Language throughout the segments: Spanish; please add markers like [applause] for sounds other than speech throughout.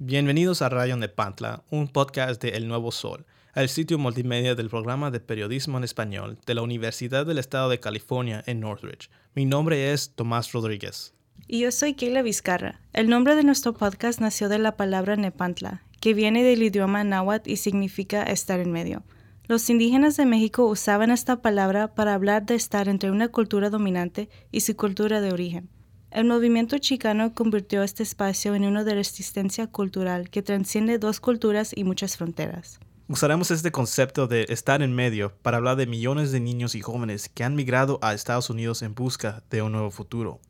Bienvenidos a Radio Nepantla, un podcast de El Nuevo Sol, el sitio multimedia del programa de periodismo en español de la Universidad del Estado de California en Northridge. Mi nombre es Tomás Rodríguez. Y yo soy Keila Vizcarra. El nombre de nuestro podcast nació de la palabra Nepantla, que viene del idioma náhuatl y significa estar en medio. Los indígenas de México usaban esta palabra para hablar de estar entre una cultura dominante y su cultura de origen. El movimiento chicano convirtió este espacio en uno de resistencia cultural que transciende dos culturas y muchas fronteras. Usaremos este concepto de estar en medio para hablar de millones de niños y jóvenes que han migrado a Estados Unidos en busca de un nuevo futuro.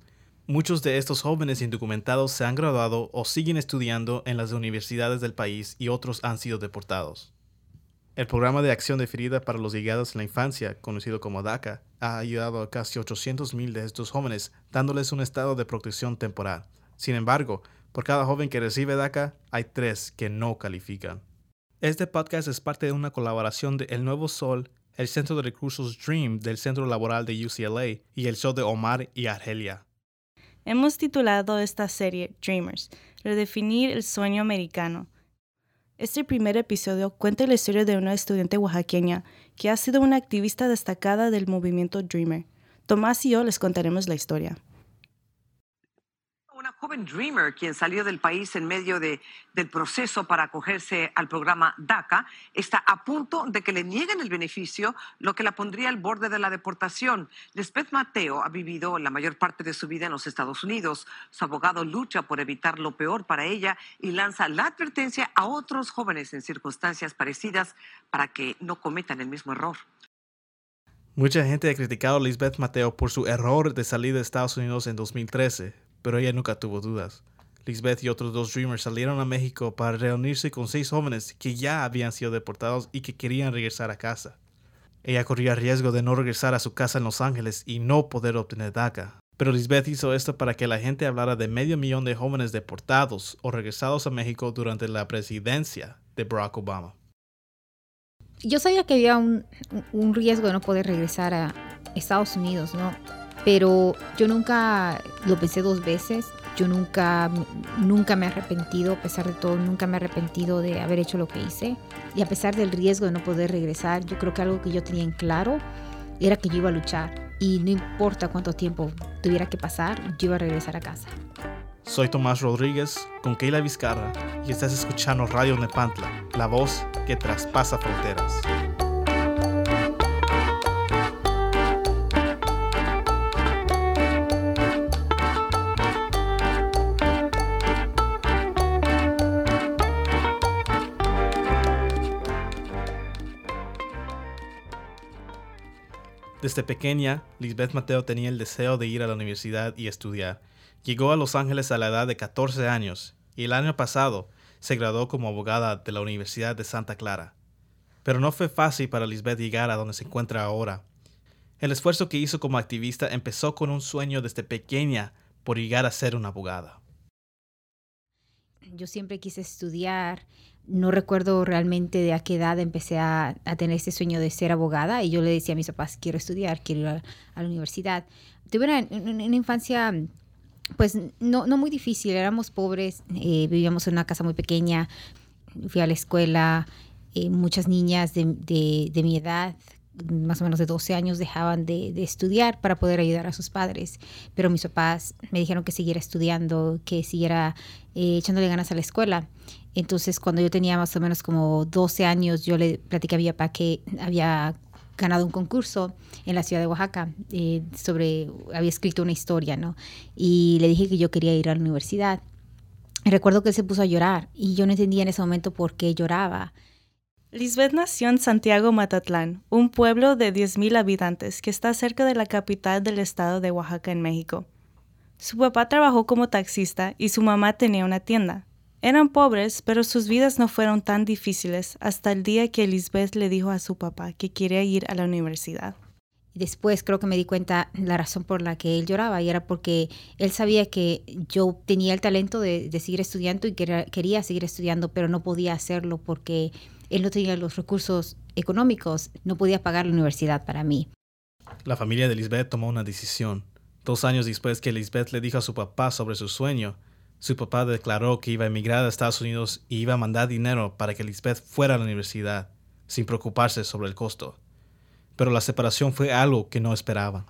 Muchos de estos jóvenes indocumentados se han graduado o siguen estudiando en las universidades del país y otros han sido deportados. El programa de acción deferida para los llegados en la infancia, conocido como DACA, ha ayudado a casi 800.000 de estos jóvenes, dándoles un estado de protección temporal. Sin embargo, por cada joven que recibe DACA, hay tres que no califican. Este podcast es parte de una colaboración de El Nuevo Sol, el Centro de Recursos Dream del Centro Laboral de UCLA y el show de Omar y Argelia. Hemos titulado esta serie Dreamers, redefinir el sueño americano este primer episodio cuenta la historia de una estudiante oaxaqueña que ha sido una activista destacada del movimiento Dreamer. Tomás y yo les contaremos la historia joven Dreamer, quien salió del país en medio de, del proceso para acogerse al programa DACA, está a punto de que le nieguen el beneficio, lo que la pondría al borde de la deportación. Lisbeth Mateo ha vivido la mayor parte de su vida en los Estados Unidos. Su abogado lucha por evitar lo peor para ella y lanza la advertencia a otros jóvenes en circunstancias parecidas para que no cometan el mismo error. Mucha gente ha criticado a Lisbeth Mateo por su error de salir de Estados Unidos en 2013, pero ella nunca tuvo dudas. Lisbeth y otros dos Dreamers salieron a México para reunirse con seis jóvenes que ya habían sido deportados y que querían regresar a casa. Ella corría riesgo de no regresar a su casa en Los Ángeles y no poder obtener DACA. Pero Lisbeth hizo esto para que la gente hablara de medio millón de jóvenes deportados o regresados a México durante la presidencia de Barack Obama. Yo sabía que había un, un riesgo de no poder regresar a Estados Unidos, ¿no? Pero yo nunca lo pensé dos veces. Yo nunca, nunca me he arrepentido, a pesar de todo, nunca me he arrepentido de haber hecho lo que hice. Y a pesar del riesgo de no poder regresar, yo creo que algo que yo tenía en claro era que yo iba a luchar. Y no importa cuánto tiempo tuviera que pasar, yo iba a regresar a casa. Soy Tomás Rodríguez con Keila Vizcarra y estás escuchando Radio Nepantla, la voz que traspasa fronteras. Desde pequeña, Lisbeth Mateo tenía el deseo de ir a la universidad y estudiar. Llegó a Los Ángeles a la edad de 14 años y el año pasado se graduó como abogada de la Universidad de Santa Clara. Pero no fue fácil para Lisbeth llegar a donde se encuentra ahora. El esfuerzo que hizo como activista empezó con un sueño desde pequeña por llegar a ser una abogada. Yo siempre quise estudiar no recuerdo realmente de a qué edad empecé a, tener ese sueño de ser abogada y yo le decía a mis papás, quiero estudiar, quiero ir a, la universidad. Tuve una, infancia pues no, no muy difícil, éramos pobres, eh, vivíamos en una casa muy pequeña, fui a la escuela, eh, muchas niñas de, de, mi edad, más o menos de 12 años, dejaban de, de, estudiar para poder ayudar a sus padres, pero mis papás me dijeron que siguiera estudiando, que siguiera eh, echándole ganas a la escuela. Entonces, cuando yo tenía más o menos como 12 años, yo le platicé a mi papá que había ganado un concurso en la ciudad de Oaxaca eh, sobre, había escrito una historia, ¿no? Y le dije que yo quería ir a la universidad. recuerdo que él se puso a llorar y yo no entendía en ese momento por qué lloraba. Lisbeth nació en Santiago Matatlán, un pueblo de 10.000 habitantes que está cerca de la capital del estado de Oaxaca en México. Su papá trabajó como taxista y su mamá tenía una tienda. Eran pobres, pero sus vidas no fueron tan difíciles hasta el día que Lisbeth le dijo a su papá que quería ir a la universidad. Después creo que me di cuenta la razón por la que él lloraba y era porque él sabía que yo tenía el talento de, seguir estudiando y que quería seguir estudiando, pero no podía hacerlo porque él no tenía los recursos económicos, no podía pagar la universidad para mí. La familia de Lisbeth tomó una decisión. Dos años después que Lisbeth le dijo a su papá sobre su sueño, Su papá declaró que iba a emigrar a Estados Unidos y iba a mandar dinero para que Lisbeth fuera a la universidad, sin preocuparse sobre el costo. Pero la separación fue algo que no esperaba.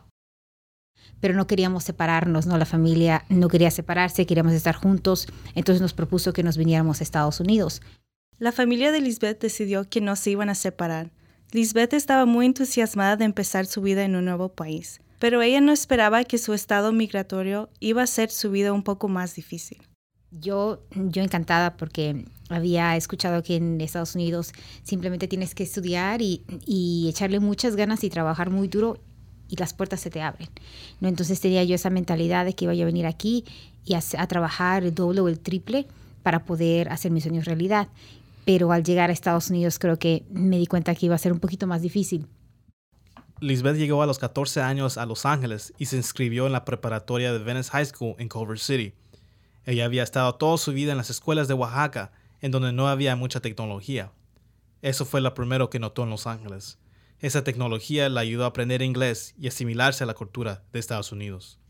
Pero no queríamos separarnos, ¿no? La familia no quería separarse, queríamos estar juntos, entonces nos propuso que nos viniéramos a Estados Unidos. La familia de Lisbeth decidió que no se iban a separar. Lisbeth estaba muy entusiasmada de empezar su vida en un nuevo país pero ella no esperaba que su estado migratorio iba a ser su vida un poco más difícil. Yo, yo encantada porque había escuchado que en Estados Unidos simplemente tienes que estudiar y, y echarle muchas ganas y trabajar muy duro y las puertas se te abren. ¿no? Entonces tenía yo esa mentalidad de que iba a venir aquí y a, a trabajar el doble o el triple para poder hacer mis sueños realidad. Pero al llegar a Estados Unidos creo que me di cuenta que iba a ser un poquito más difícil Lisbeth llegó a los 14 años a Los Ángeles y se inscribió en la preparatoria de Venice High School en Culver City. Ella había estado toda su vida en las escuelas de Oaxaca, en donde no había mucha tecnología. Eso fue lo primero que notó en Los Ángeles. Esa tecnología la ayudó a aprender inglés y asimilarse a la cultura de Estados Unidos.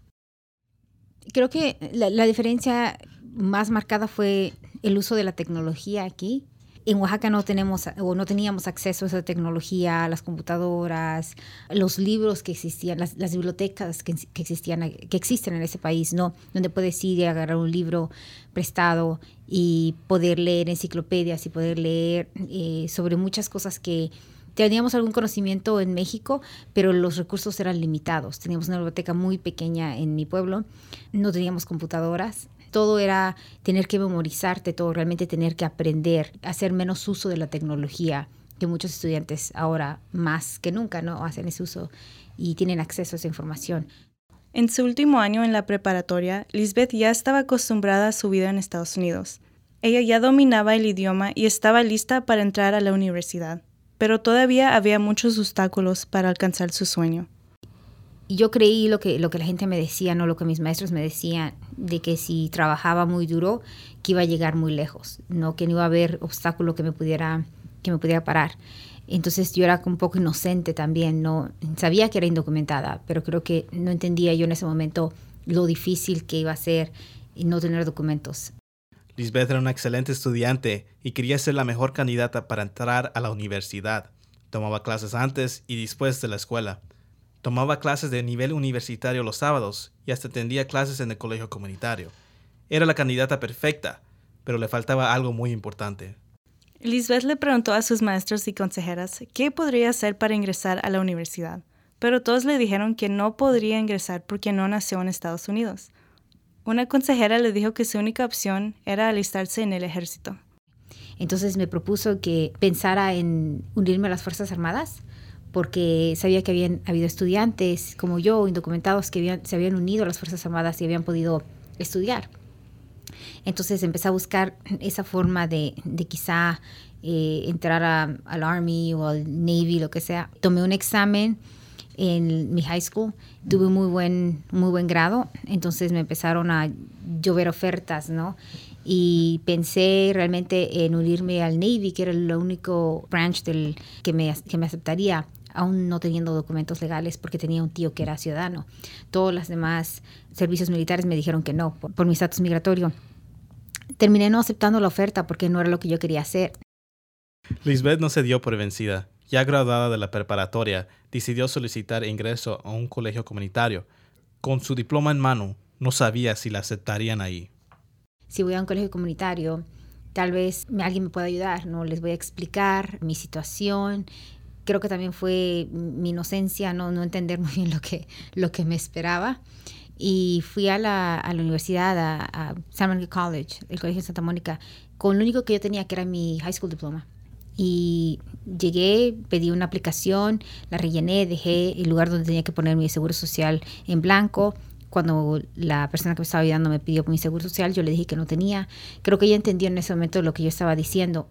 Creo que la, la diferencia más marcada fue el uso de la tecnología aquí en Oaxaca no tenemos o no teníamos acceso a esa tecnología, a las computadoras, los libros que existían, las, bibliotecas que, existían, que existen en ese país, ¿no? Donde puedes ir y agarrar un libro prestado y poder leer enciclopedias y poder leer eh, sobre muchas cosas que teníamos algún conocimiento en México, pero los recursos eran limitados. Teníamos una biblioteca muy pequeña en mi pueblo, no teníamos computadoras, todo era tener que memorizarte, todo realmente tener que aprender, hacer menos uso de la tecnología, que muchos estudiantes ahora más que nunca no hacen ese uso y tienen acceso a esa información. En su último año en la preparatoria, Lisbeth ya estaba acostumbrada a su vida en Estados Unidos. Ella ya dominaba el idioma y estaba lista para entrar a la universidad, pero todavía había muchos obstáculos para alcanzar su sueño. Y yo creí lo que, lo que la gente me decía, no lo que mis maestros me decían, de que si trabajaba muy duro, que iba a llegar muy lejos, no que no iba a haber obstáculo que me pudiera, que me pudiera parar. Entonces yo era un poco inocente también, no sabía que era indocumentada, pero creo que no entendía yo en ese momento lo difícil que iba a ser no tener documentos. Lisbeth era una excelente estudiante y quería ser la mejor candidata para entrar a la universidad. Tomaba clases antes y después de la escuela. Tomaba clases de nivel universitario los sábados y hasta atendía clases en el colegio comunitario. Era la candidata perfecta, pero le faltaba algo muy importante. Lisbeth le preguntó a sus maestros y consejeras qué podría hacer para ingresar a la universidad, pero todos le dijeron que no podría ingresar porque no nació en Estados Unidos. Una consejera le dijo que su única opción era alistarse en el ejército. Entonces me propuso que pensara en unirme a las Fuerzas Armadas porque sabía que habían habido estudiantes como yo, indocumentados, que se habían unido a las Fuerzas Armadas y habían podido estudiar. Entonces empecé a buscar esa forma de, quizá eh, entrar al Army o al Navy, lo que sea. Tomé un examen en mi high school, tuve muy buen, muy buen grado, entonces me empezaron a llover ofertas, ¿no? Y pensé realmente en unirme al Navy, que era el único branch del, que, me, que me aceptaría aún no teniendo documentos legales porque tenía un tío que era ciudadano. Todos los demás servicios militares me dijeron que no por, mi estatus migratorio. Terminé no aceptando la oferta porque no era lo que yo quería hacer. Lisbeth no se dio por vencida. Ya graduada de la preparatoria, decidió solicitar ingreso a un colegio comunitario. Con su diploma en mano, no sabía si la aceptarían ahí. Si voy a un colegio comunitario, tal vez alguien me pueda ayudar, ¿no? Les voy a explicar mi situación, creo que también fue mi inocencia, no, no entender [laughs] muy bien lo que, lo que me esperaba. Y fui a la, a la universidad, a, a, San Monica College, el Colegio de Santa Mónica, con lo único que yo tenía, que era mi high school diploma. Y llegué, pedí una aplicación, la rellené, dejé el lugar donde tenía que poner mi seguro social en blanco. Cuando la persona que me estaba ayudando me pidió mi seguro social, yo le dije que no tenía. Creo que ella entendió en ese momento lo que yo estaba diciendo.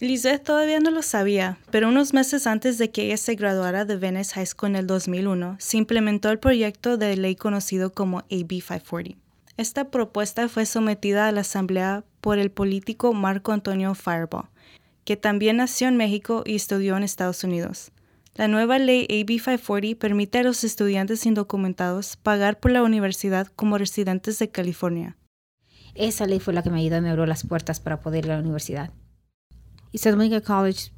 Lisette todavía no lo sabía, pero unos meses antes de que ella se graduara de Venice High School en el 2001, se implementó el proyecto de ley conocido como AB 540. Esta propuesta fue sometida a la Asamblea por el político Marco Antonio Fireball, que también nació en México y estudió en Estados Unidos. La nueva ley AB 540 permite a los estudiantes indocumentados pagar por la universidad como residentes de California. esa ley fue la que me ayudó y me abrió las puertas para poder ir a la universidad. Y Santa Monica College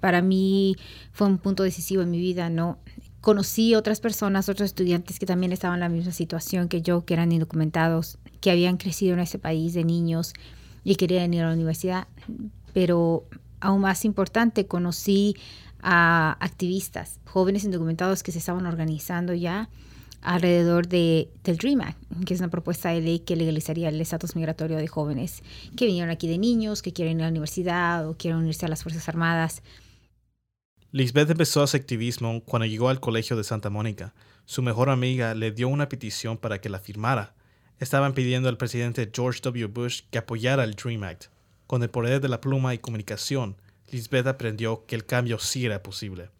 para mí fue un punto decisivo en mi vida, ¿no? Conocí otras personas, otros estudiantes que también estaban en la misma situación que yo, que eran indocumentados, que habían crecido en ese país de niños y querían ir a la universidad. Pero aún más importante, conocí a activistas, jóvenes indocumentados que se estaban organizando ya alrededor de, del DREAM Act, que es una propuesta de ley que legalizaría el estatus migratorio de jóvenes que vinieron aquí de niños, que quieren ir a la universidad o quieren unirse a las Fuerzas Armadas. Lisbeth empezó a hacer activismo cuando llegó al colegio de Santa Mónica. Su mejor amiga le dio una petición para que la firmara. Estaban pidiendo al presidente George W. Bush que apoyara el DREAM Act. Con el poder de la pluma y comunicación, Lisbeth aprendió que el cambio sí era posible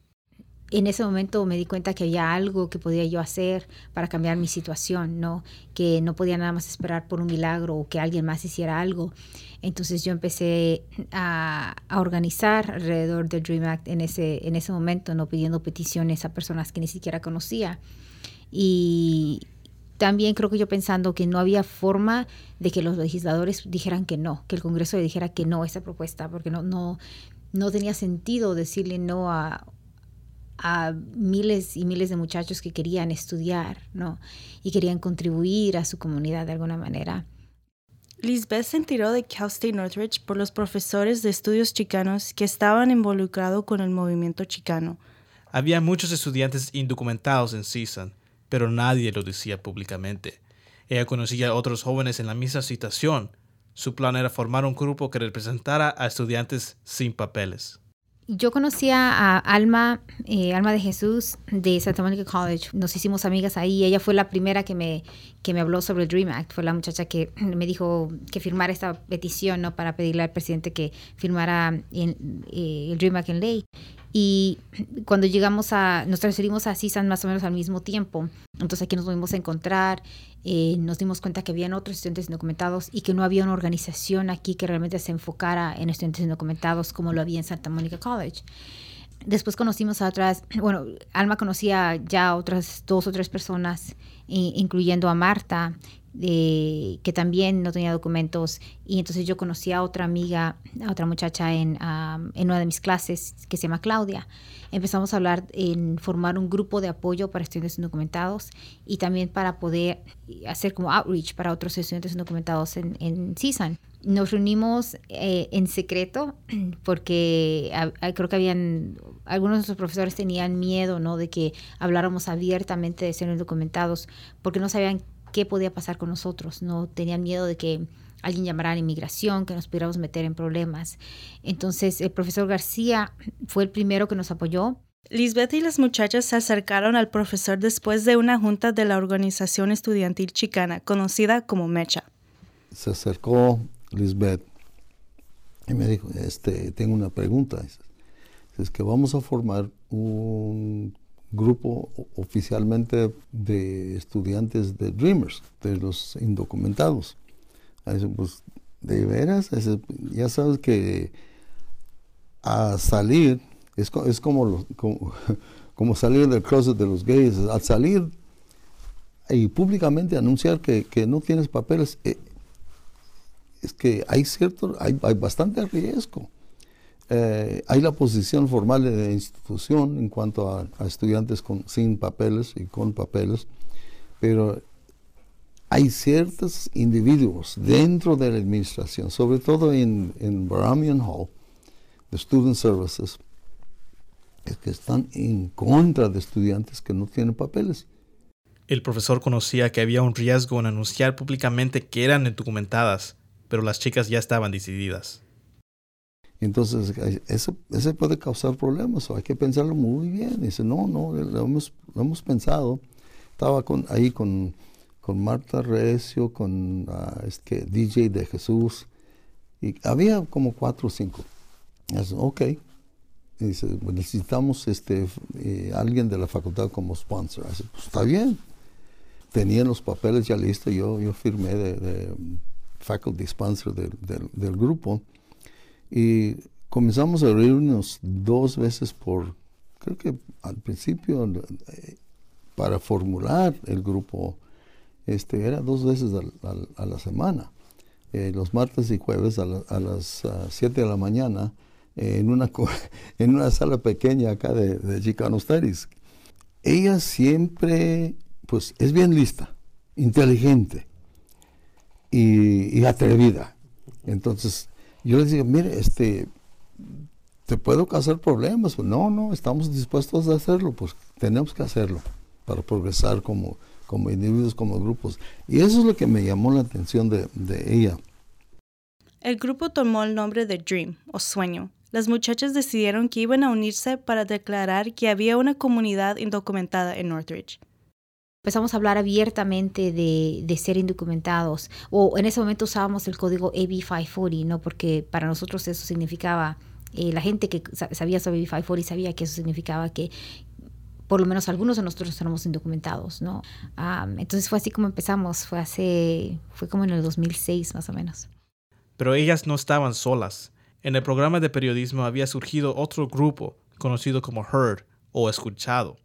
en ese momento me di cuenta que había algo que podía yo hacer para cambiar mi situación, ¿no? Que no podía nada más esperar por un milagro o que alguien más hiciera algo. Entonces yo empecé a, organizar alrededor del Dream Act en ese, en ese momento, ¿no? Pidiendo peticiones a personas que ni siquiera conocía. Y también creo que yo pensando que no había forma de que los legisladores dijeran que no, que el Congreso le dijera que no a esa propuesta, porque no, no, no tenía sentido decirle no a a miles y miles de muchachos que querían estudiar, ¿no? Y querían contribuir a su comunidad de alguna manera. Lisbeth se enteró de Cal State Northridge por los profesores de estudios chicanos que estaban involucrados con el movimiento chicano. Había muchos estudiantes indocumentados en CSUN, pero nadie lo decía públicamente. Ella conocía a otros jóvenes en la misma situación. Su plan era formar un grupo que representara a estudiantes sin papeles. Yo conocía a Alma, eh, Alma de Jesús de Santa Monica College. Nos hicimos amigas ahí. Ella fue la primera que me, que me habló sobre el Dream Act. Fue la muchacha que [clears throat] me dijo que firmara esta petición ¿no? para pedirle al presidente que firmara eh, el Dream Act en ley. Y cuando llegamos a, nos transferimos a CISAN más o menos al mismo tiempo. Entonces aquí nos volvimos a encontrar, eh, nos dimos cuenta que habían otros estudiantes indocumentados y que no había una organización aquí que realmente se enfocara en estudiantes indocumentados como lo había en Santa Monica College. Después conocimos a otras, bueno, Alma conocía ya a otras dos o tres personas, incluyendo a Marta, que también no tenía documentos. Y entonces yo conocí a otra amiga, a otra muchacha en, en una de mis clases que se llama Claudia. Empezamos a hablar en formar un grupo de apoyo para estudiantes indocumentados y también para poder hacer como outreach para otros estudiantes indocumentados en, en CISAN. Nos reunimos eh, en secreto [clears throat] porque creo que habían algunos de nuestros profesores tenían miedo, ¿no? De que habláramos abiertamente de ser indocumentados porque no sabían qué podía pasar con nosotros. No tenían miedo de que alguien llamara a la inmigración, que nos pudiéramos meter en problemas. Entonces, el profesor García fue el primero que nos apoyó. Lisbeth y las muchachas se acercaron al profesor después de una junta de la organización estudiantil chicana, conocida como MECHA. Se acercó Lisbeth y me dijo, este, tengo una pregunta. Es que vamos a formar un grupo oficialmente de estudiantes de Dreamers, de los indocumentados. pues, de veras, ya sabes que a salir es, es como, [laughs] como, salir del closet de los gays, al salir y públicamente anunciar que, no tienes papeles, eh, es que hay cierto, hay, hay bastante riesgo. Eh, hay la posición formal de la institución en cuanto a, estudiantes con, sin papeles y con papeles, pero hay ciertos individuos dentro de la administración, sobre todo en, en Hall, de Student Services, que están en contra de estudiantes que no tienen papeles. El profesor conocía que había un riesgo en anunciar públicamente que eran indocumentadas, pero las chicas ya estaban decididas. Entonces, eso, eso puede causar problemas, hay que pensarlo muy bien. dice, no, no, lo hemos, lo hemos pensado. Estaba con, ahí con, con Marta Recio, con uh, este, DJ de Jesús, y había como cuatro o cinco. Dice, ok. dice, necesitamos este, eh, alguien de la facultad como sponsor. Dice, pues está bien. Tenían los papeles ya listos, yo, yo firmé de, de faculty sponsor del, del grupo. Y comenzamos a reunirnos dos veces por, creo que al principio, eh, para formular el grupo, este, era dos veces a, la semana. eh, los martes y jueves a, las 7 de la mañana en, una, [laughs] en una sala pequeña acá de, de Chicano Studies. Ella siempre, pues, es bien lista, inteligente y, atrevida. Entonces, yo les digo, mire, este, ¿te puedo causar problemas? no, no, estamos dispuestos a hacerlo, pues tenemos que hacerlo para progresar como, como individuos, como grupos. Y eso es lo que me llamó la atención de, de ella. El grupo tomó el nombre de Dream, o Sueño. Las muchachas decidieron que iban a unirse para declarar que había una comunidad indocumentada en Northridge empezamos a hablar abiertamente de, de, ser indocumentados. O en ese momento usábamos el código AB 540, ¿no? Porque para nosotros eso significaba, eh, la gente que sabía sobre AB 540 sabía que eso significaba que por lo menos algunos de nosotros éramos indocumentados, ¿no? entonces fue así como empezamos, fue hace, fue como en el 2006 más o menos. Pero ellas no estaban solas. En el programa de periodismo había surgido otro grupo conocido como Heard o Escuchado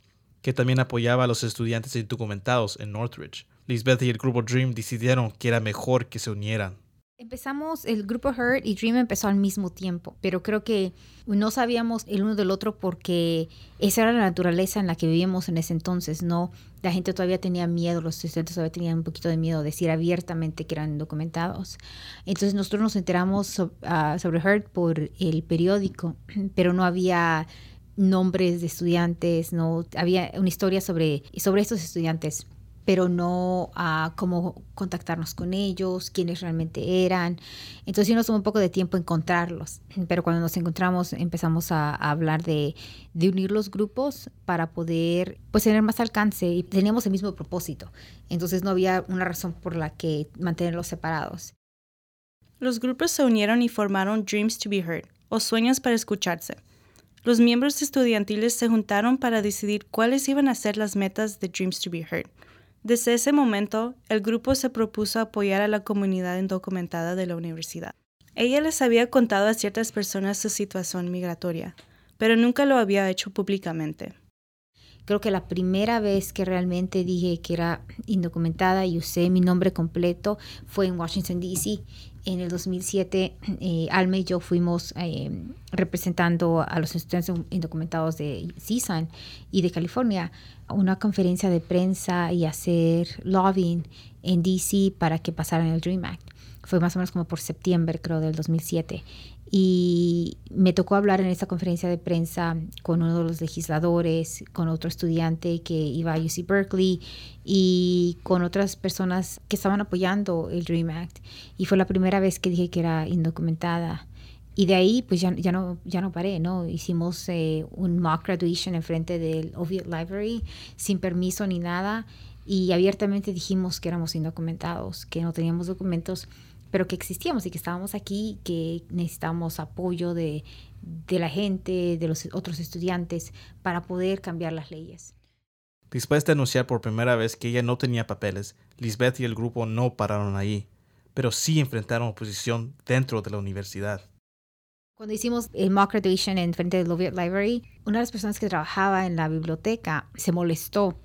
que también apoyaba a los estudiantes indocumentados en Northridge. Lisbeth y el grupo Dream decidieron que era mejor que se unieran. Empezamos, el grupo Hurt y Dream empezó al mismo tiempo, pero creo que no sabíamos el uno del otro porque esa era la naturaleza en la que vivíamos en ese entonces, ¿no? La gente todavía tenía miedo, los estudiantes todavía tenían un poquito de miedo de decir abiertamente que eran documentados. Entonces nosotros nos enteramos ah, sobre Hurt por el periódico, [clears throat] pero no había nombres de estudiantes, no había una historia sobre, sobre estos estudiantes, pero no a cómo contactarnos con ellos, quiénes realmente eran. Entonces sí nos tomó un poco de tiempo encontrarlos, pero cuando nos encontramos empezamos a, hablar de, de, unir los grupos para poder pues tener más alcance y teníamos el mismo propósito. Entonces no había una razón por la que mantenerlos separados. Los grupos se unieron y formaron Dreams to be Heard, o Sueños para Escucharse los miembros estudiantiles se juntaron para decidir cuáles iban a ser las metas de Dreams to be Heard. Desde ese momento, el grupo se propuso apoyar a la comunidad indocumentada de la universidad. Ella les había contado a ciertas personas su situación migratoria, pero nunca lo había hecho públicamente. Creo que la primera vez que realmente dije que era indocumentada y usé mi nombre completo fue en Washington, D.C en el 2007, eh, Alma y yo fuimos eh, representando a los estudiantes indocumentados de CSUN y de California a una conferencia de prensa y hacer lobbying en DC para que pasaran el DREAM Act. Fue más o menos como por septiembre, creo, del 2007. Y me tocó hablar en esta conferencia de prensa con uno de los legisladores, con otro estudiante que iba a UC Berkeley y con otras personas que estaban apoyando el DREAM Act. Y fue la primera vez que dije que era indocumentada. Y de ahí, pues ya, ya, no, ya no paré, ¿no? Hicimos eh, un mock graduation en frente del Oviatt Library, sin permiso ni nada, y abiertamente dijimos que éramos indocumentados, que no teníamos documentos pero que existíamos y que estábamos aquí, que necesitábamos apoyo de, de la gente, de los otros estudiantes, para poder cambiar las leyes. Después de anunciar por primera vez que ella no tenía papeles, Lisbeth y el grupo no pararon ahí, pero sí enfrentaron oposición dentro de la universidad. Cuando hicimos el mock graduation en frente del Lovett Library, una de las personas que trabajaba en la biblioteca se molestó.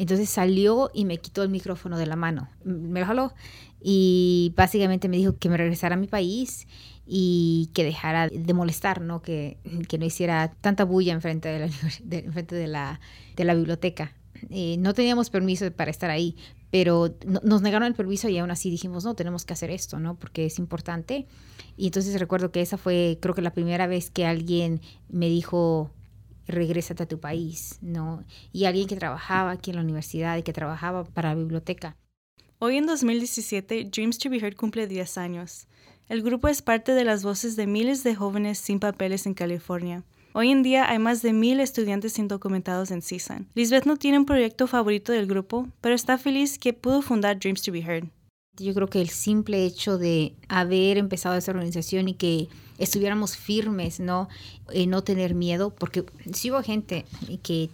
Entonces salió y me quitó el micrófono de la mano. Me lo jaló y básicamente me dijo que me regresara a mi país y que dejara de molestar, ¿no? Que, que no hiciera tanta bulla enfrente de la, de, de la, de la biblioteca. Eh, no teníamos permiso para estar ahí, pero nos negaron el permiso y aún así dijimos, no, tenemos que hacer esto, ¿no? Porque es importante. Y entonces recuerdo que esa fue, creo que la primera vez que alguien me dijo, regrésate a tu país, ¿no? Y alguien que trabajaba aquí en la universidad y que trabajaba para la biblioteca. Hoy en 2017, Dreams to be Heard cumple 10 años. El grupo es parte de las voces de miles de jóvenes sin papeles en California. Hoy en día hay más de mil estudiantes indocumentados en CSUN. Lisbeth no tiene un proyecto favorito del grupo, pero está feliz que pudo fundar Dreams to be Heard. Yo creo que el simple hecho de haber empezado esa organización y que estuviéramos firmes, ¿no? no tener miedo, porque si hubo gente que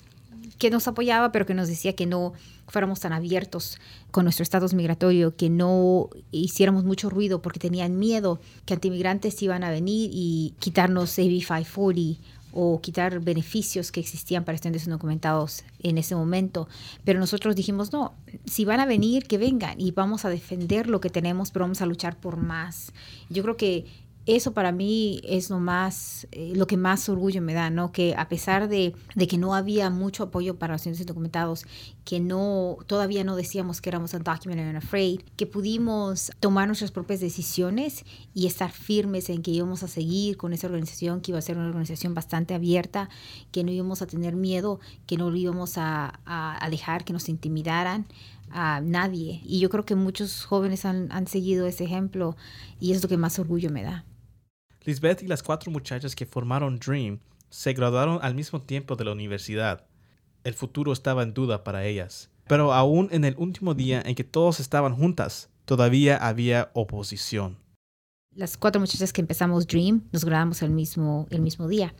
que nos apoyaba, pero que nos decía que no fuéramos tan abiertos con nuestro estatus migratorio, que no hiciéramos mucho ruido porque tenían miedo que antimigrantes iban a venir y quitarnos AB 540 o quitar beneficios que existían para estudiantes indocumentados en ese momento. Pero nosotros dijimos, no, si van a venir, que vengan y vamos a defender lo que tenemos, pero vamos a luchar por más. Yo creo que eso para mí es lo más, eh, lo que más orgullo me da, ¿no? Que a pesar de, que no había mucho apoyo para los estudiantes indocumentados, que no, todavía no decíamos que éramos undocumented and afraid, que pudimos tomar nuestras propias decisiones y estar firmes en que íbamos a seguir con esa organización, que iba a ser una organización bastante abierta, que no íbamos a tener miedo, que no íbamos a, a, a dejar que nos intimidaran a nadie. Y yo creo que muchos jóvenes han, han seguido ese ejemplo y es lo que más orgullo me da. Lisbeth y las cuatro muchachas que formaron Dream se graduaron al mismo tiempo de la universidad. El futuro estaba en duda para ellas. Pero aún en el último día en que todos estaban juntas, todavía había oposición. Las cuatro muchachas que empezamos Dream nos graduamos el mismo, el mismo día.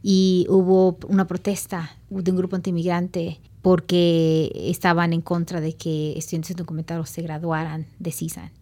Y hubo una protesta de un grupo antimigrante porque estaban en contra de que estudiantes documentados se graduaran de CISAN.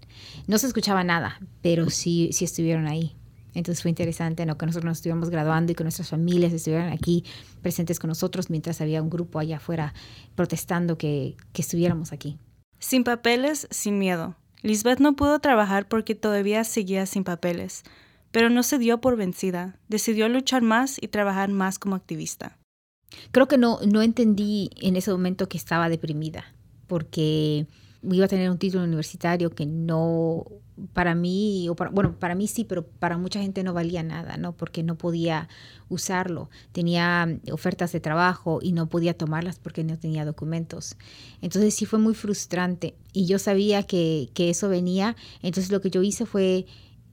No se escuchaba nada, pero sí, sí estuvieron ahí. Entonces fue interesante ¿no? que nosotros nos estuviéramos graduando y que nuestras familias estuvieran aquí presentes con nosotros mientras había un grupo allá afuera protestando que, que estuviéramos aquí. Sin papeles, sin miedo. Lisbeth no pudo trabajar porque todavía seguía sin papeles, pero no se dio por vencida. Decidió luchar más y trabajar más como activista. Creo que no, no entendí en ese momento que estaba deprimida, porque iba a tener un título universitario que no, para mí, o para, bueno, para mí sí, pero para mucha gente no valía nada, ¿no? Porque no podía usarlo. Tenía ofertas de trabajo y no podía tomarlas porque no tenía documentos. Entonces sí fue muy frustrante y yo sabía que, que eso venía. Entonces lo que yo hice fue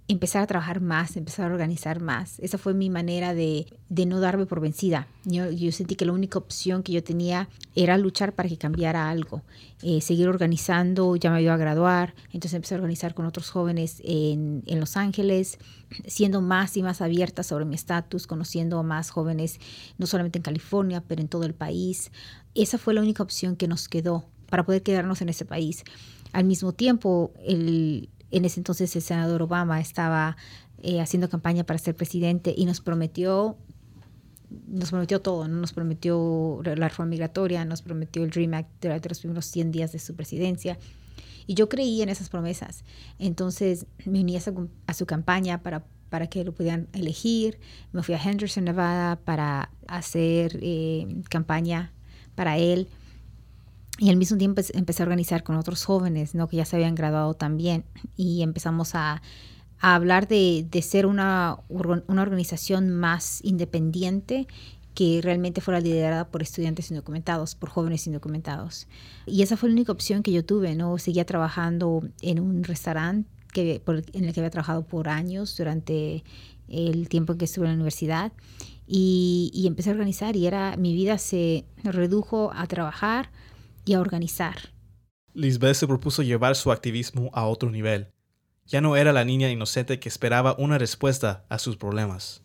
empezar a trabajar más, empezar a organizar más. Esa fue mi manera de, de no darme por vencida. Yo, sentí que la única opción que yo tenía era luchar para que cambiara algo, eh, seguir organizando, ya me iba a graduar, entonces empecé a organizar con otros jóvenes en, en Los Ángeles, siendo más y más abierta sobre mi estatus, conociendo a más jóvenes, no solamente en California, pero en todo el país. Esa fue la única opción que nos quedó para poder quedarnos en ese país. Al mismo tiempo, el, en ese entonces el senador Obama estaba eh, haciendo campaña para ser presidente y nos prometió nos prometió todo, ¿no? nos prometió la reforma migratoria, nos prometió el DREAM Act durante los primeros 100 días de su presidencia. Y yo creí en esas promesas. Entonces me uní a su, a su campaña para, para que lo pudieran elegir. Me fui a Henderson, Nevada, para hacer eh, campaña para él. Y al mismo tiempo empecé a organizar con otros jóvenes, ¿no? Que ya se habían graduado también. Y empezamos a, a hablar de, de ser una, una organización más independiente que realmente fuera liderada por estudiantes indocumentados, por jóvenes indocumentados. Y esa fue la única opción que yo tuve, ¿no? Seguía trabajando en un restaurante que, por, en el que había trabajado por años durante el tiempo en que estuve en la universidad. Y, y empecé a organizar y era, mi vida se redujo a trabajar, y a organizar. Lisbeth se propuso llevar su activismo a otro nivel. Ya no era la niña inocente que esperaba una respuesta a sus problemas.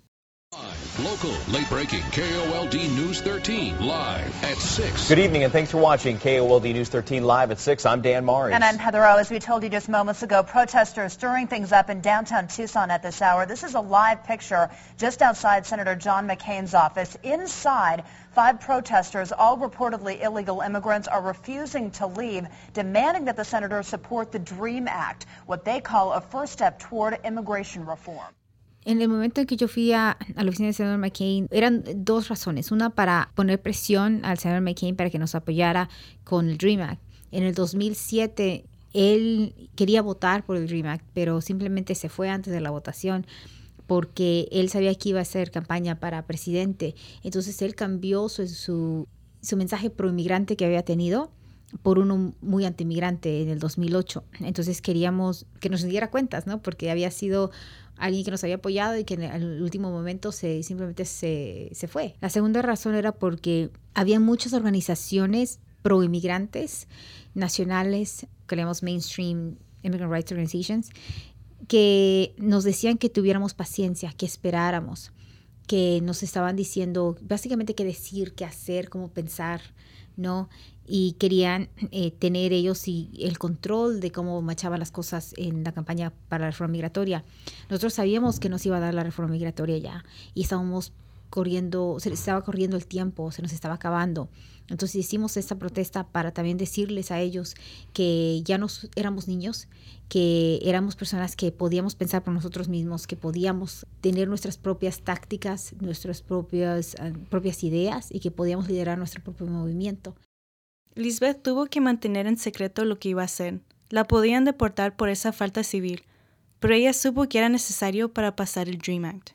Local, late breaking, KOLD News 13, live at 6. Good evening and thanks for watching KOLD News 13 live at 6. I'm Dan Mari. And I'm Heather O. As we told you just moments ago, protesters stirring things up in downtown Tucson at this hour. This is a live picture just outside Senator John McCain's office. Inside, five protesters, all reportedly illegal immigrants, are refusing to leave, demanding that the senator support the DREAM Act, what they call a first step toward immigration reform. En el momento en que yo fui a, a, la oficina del senador McCain, eran dos razones. Una, para poner presión al senador McCain para que nos apoyara con el DREAM Act. En el 2007, él quería votar por el DREAM Act, pero simplemente se fue antes de la votación porque él sabía que iba a hacer campaña para presidente. Entonces, él cambió su, su, su mensaje pro-inmigrante que había tenido por uno muy antimigrante en el 2008. Entonces queríamos que nos diera cuentas, ¿no? Porque había sido alguien que nos había apoyado y que en el último momento se, simplemente se, se fue. La segunda razón era porque había muchas organizaciones pro inmigrantes nacionales, que llamamos mainstream immigrant rights organizations, que nos decían que tuviéramos paciencia, que esperáramos, que nos estaban diciendo básicamente qué decir, qué hacer, cómo pensar, ¿no? Y querían eh, tener ellos y el control de cómo machaban las cosas en la campaña para la reforma migratoria. Nosotros sabíamos que nos iba a dar la reforma migratoria ya y estábamos corriendo, se estaba corriendo el tiempo, se nos estaba acabando. Entonces hicimos esta protesta para también decirles a ellos que ya no éramos niños, que éramos personas que podíamos pensar por nosotros mismos, que podíamos tener nuestras propias tácticas, nuestras propias, ah, propias ideas y que podíamos liderar nuestro propio movimiento. Lisbeth tuvo que mantener en secreto lo que iba a hacer. La podían deportar por esa falta civil, pero ella supo que era necesario para pasar el Dream Act.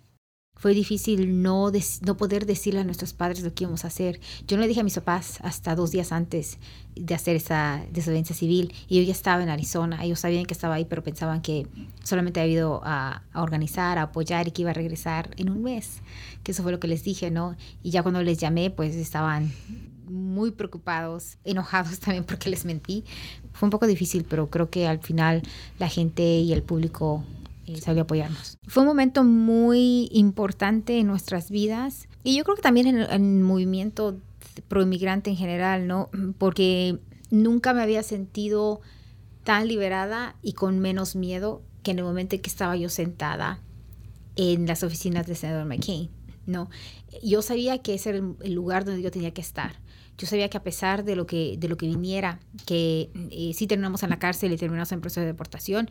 Fue difícil no, no poder decirle a nuestros padres lo que íbamos a hacer. Yo no le dije a mis papás hasta dos días antes de hacer esa desobediencia civil y yo ya estaba en Arizona. Ellos sabían que estaba ahí, pero pensaban que solamente había ido a, a, organizar, a apoyar y que iba a regresar en un mes. Que eso fue lo que les dije, ¿no? Y ya cuando les llamé, pues estaban muy preocupados, enojados [laughs] también porque les mentí. Fue un poco difícil, pero creo que al final la gente y el público eh, salió a apoyarnos. Fue un momento muy importante en nuestras vidas y yo creo que también en, el movimiento proinmigrante en general, ¿no? Porque nunca me había sentido tan liberada y con menos miedo que en el momento en que estaba yo sentada en las oficinas del senador McCain, ¿no? Yo sabía que ese era el lugar donde yo tenía que estar. Yo sabía que a pesar de lo que, de lo que viniera, que eh, sí terminamos en la cárcel y terminamos en proceso de deportación,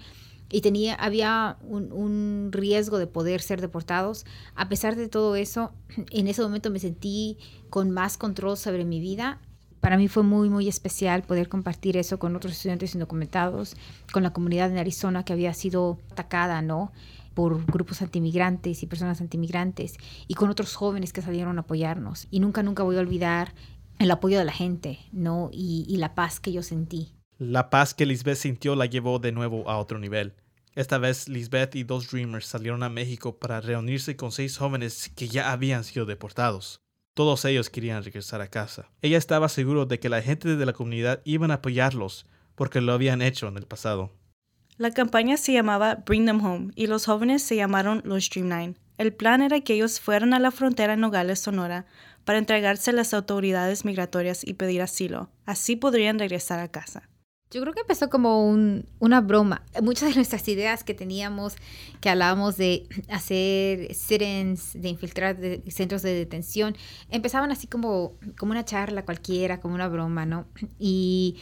y tenía, había un, riesgo de poder ser deportados. A pesar de todo eso, [clears throat] en ese momento me sentí con más control sobre mi vida. Para mí fue muy, muy especial poder compartir eso con otros estudiantes indocumentados, con la comunidad en Arizona que había sido atacada, ¿no? por grupos antimigrantes y personas antimigrantes y con otros jóvenes que salieron a apoyarnos. Y nunca, nunca voy a olvidar el apoyo de la gente, ¿no? Y, y la paz que yo sentí. La paz que Lisbeth sintió la llevó de nuevo a otro nivel. Esta vez Lisbeth y dos Dreamers salieron a México para reunirse con seis jóvenes que ya habían sido deportados. Todos ellos querían regresar a casa. Ella estaba seguro de que la gente de la comunidad iban a apoyarlos porque lo habían hecho en el pasado. La campaña se llamaba Bring Them Home y los jóvenes se llamaron los Dream Nine. El plan era que ellos fueran a la frontera en Nogales, Sonora, para entregarse a las autoridades migratorias y pedir asilo. Así podrían regresar a casa. Yo creo que empezó como una broma. Muchas de nuestras ideas que teníamos, que hablábamos de hacer sit-ins, de infiltrar centros de detención, empezaban así como, como una charla cualquiera, como una broma, ¿no? Y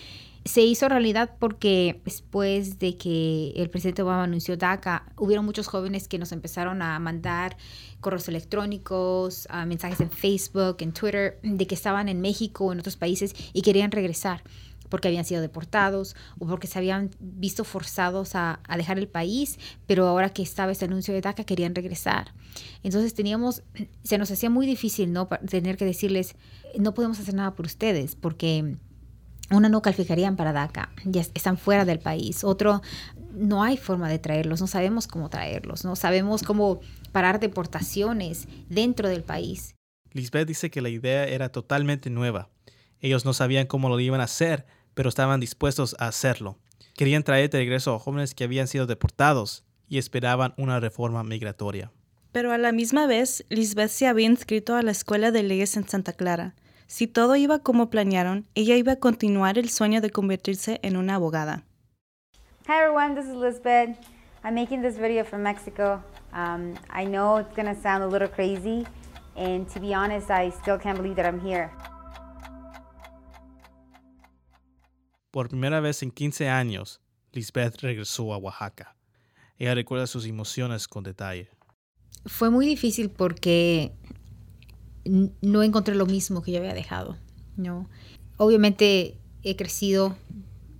se hizo realidad porque después de que el presidente Obama anunció DACA, hubieron muchos jóvenes que nos empezaron a mandar correos electrónicos, mensajes en Facebook, en Twitter, de que estaban en México o en otros países y querían regresar porque habían sido deportados o porque se habían visto forzados a, dejar el país, pero ahora que estaba este anuncio de DACA querían regresar. Entonces teníamos, se nos hacía muy difícil no tener que decirles, no podemos hacer nada por ustedes porque una no calificarían para DACA, ya están fuera del país. Otro, no hay forma de traerlos, no sabemos cómo traerlos, no sabemos cómo parar deportaciones dentro del país. Lisbeth dice que la idea era totalmente nueva. Ellos no sabían cómo lo iban a hacer, pero estaban dispuestos a hacerlo. Querían traer de regreso a jóvenes que habían sido deportados y esperaban una reforma migratoria. Pero a la misma vez, Lisbeth se había inscrito a la Escuela de Leyes en Santa Clara. Si todo iba como planearon, ella iba a continuar el sueño de convertirse en una abogada. Hi everyone, this is Lisbeth. I'm making this video from Mexico. Um, I know it's going to sound a little crazy, and to be honest, I still can't believe that I'm here. Por primera vez en 15 años, Lisbeth regresó a Oaxaca. Ella recuerda sus emociones con detalle. Fue muy difícil porque no encontré lo mismo que yo había dejado. ¿no? Obviamente he crecido,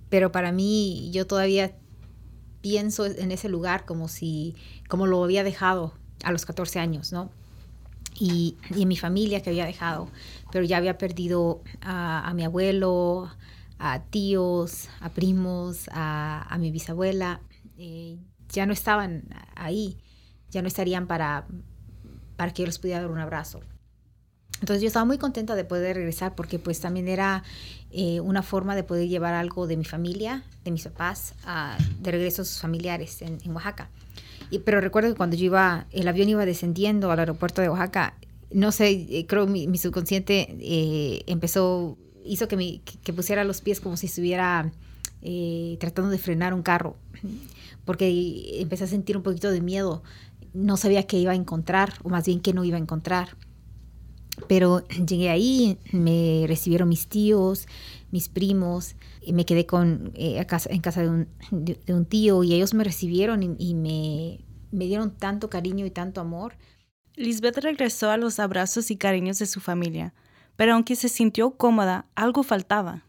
pero para mí yo todavía pienso en ese lugar como si, como lo había dejado a los 14 años, ¿no? Y, y en mi familia que había dejado, pero ya había perdido a, mi abuelo, a tíos, a primos, a, mi bisabuela, eh, ya no estaban ahí, ya no estarían para, para que yo les pudiera dar un abrazo. Entonces yo estaba muy contenta de poder regresar porque pues también era eh, una forma de poder llevar algo de mi familia, de mis papás, de regreso a sus familiares en, Oaxaca. Y, pero recuerdo que cuando yo iba, el avión iba descendiendo al aeropuerto de Oaxaca, no sé, eh, creo mi, mi subconsciente empezó hizo que, me, que pusiera los pies como si estuviera eh, tratando de frenar un carro, porque empecé a sentir un poquito de miedo. No sabía qué iba a encontrar, o más bien qué no iba a encontrar. Pero llegué ahí, me recibieron mis tíos, mis primos, y me quedé con, eh, casa, en casa de un, de, un, tío y ellos me recibieron y, y me, me dieron tanto cariño y tanto amor. Lisbeth regresó a los abrazos y cariños de su familia, pero aunque se sintió cómoda, algo faltaba.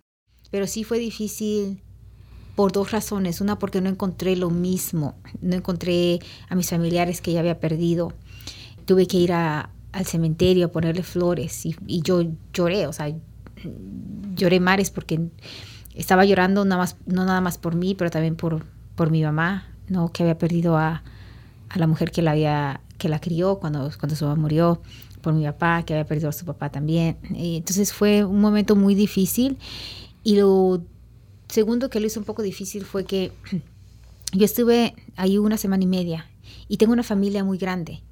Pero sí fue difícil por dos razones. Una, porque no encontré lo mismo, no encontré a mis familiares que ya había perdido. Tuve que ir a, al cementerio a ponerle flores y, yo lloré, o sea, lloré mares porque estaba llorando nada más, no nada más por mí, pero también por, por mi mamá, ¿no? que había perdido a, a la mujer que la, había, que la crió cuando, cuando su mamá murió, por mi papá, que había perdido a su papá también. Entonces fue un momento muy difícil. Y lo segundo que lo hizo un poco difícil fue que [clears throat] yo estuve ahí una semana y media y tengo una familia muy grande.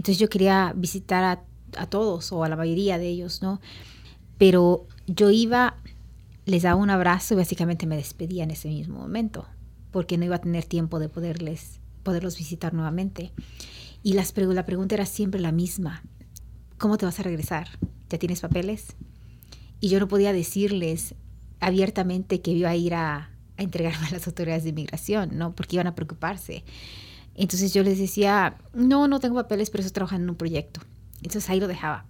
Entonces yo quería visitar a, todos o a la mayoría de ellos, ¿no? Pero yo iba, les daba un abrazo y básicamente me despedía en ese mismo momento, porque no iba a tener tiempo de poderles, poderlos visitar nuevamente. Y la pregunta era siempre la misma. ¿Cómo te vas a regresar? ¿Ya tienes papeles? Y yo no podía decirles abiertamente que iba a ir a, a entregarme a las autoridades de inmigración, ¿no? Porque iban a preocuparse. Entonces yo les decía, no, no tengo papeles, pero estoy trabajando en un proyecto. Entonces ahí lo dejaba.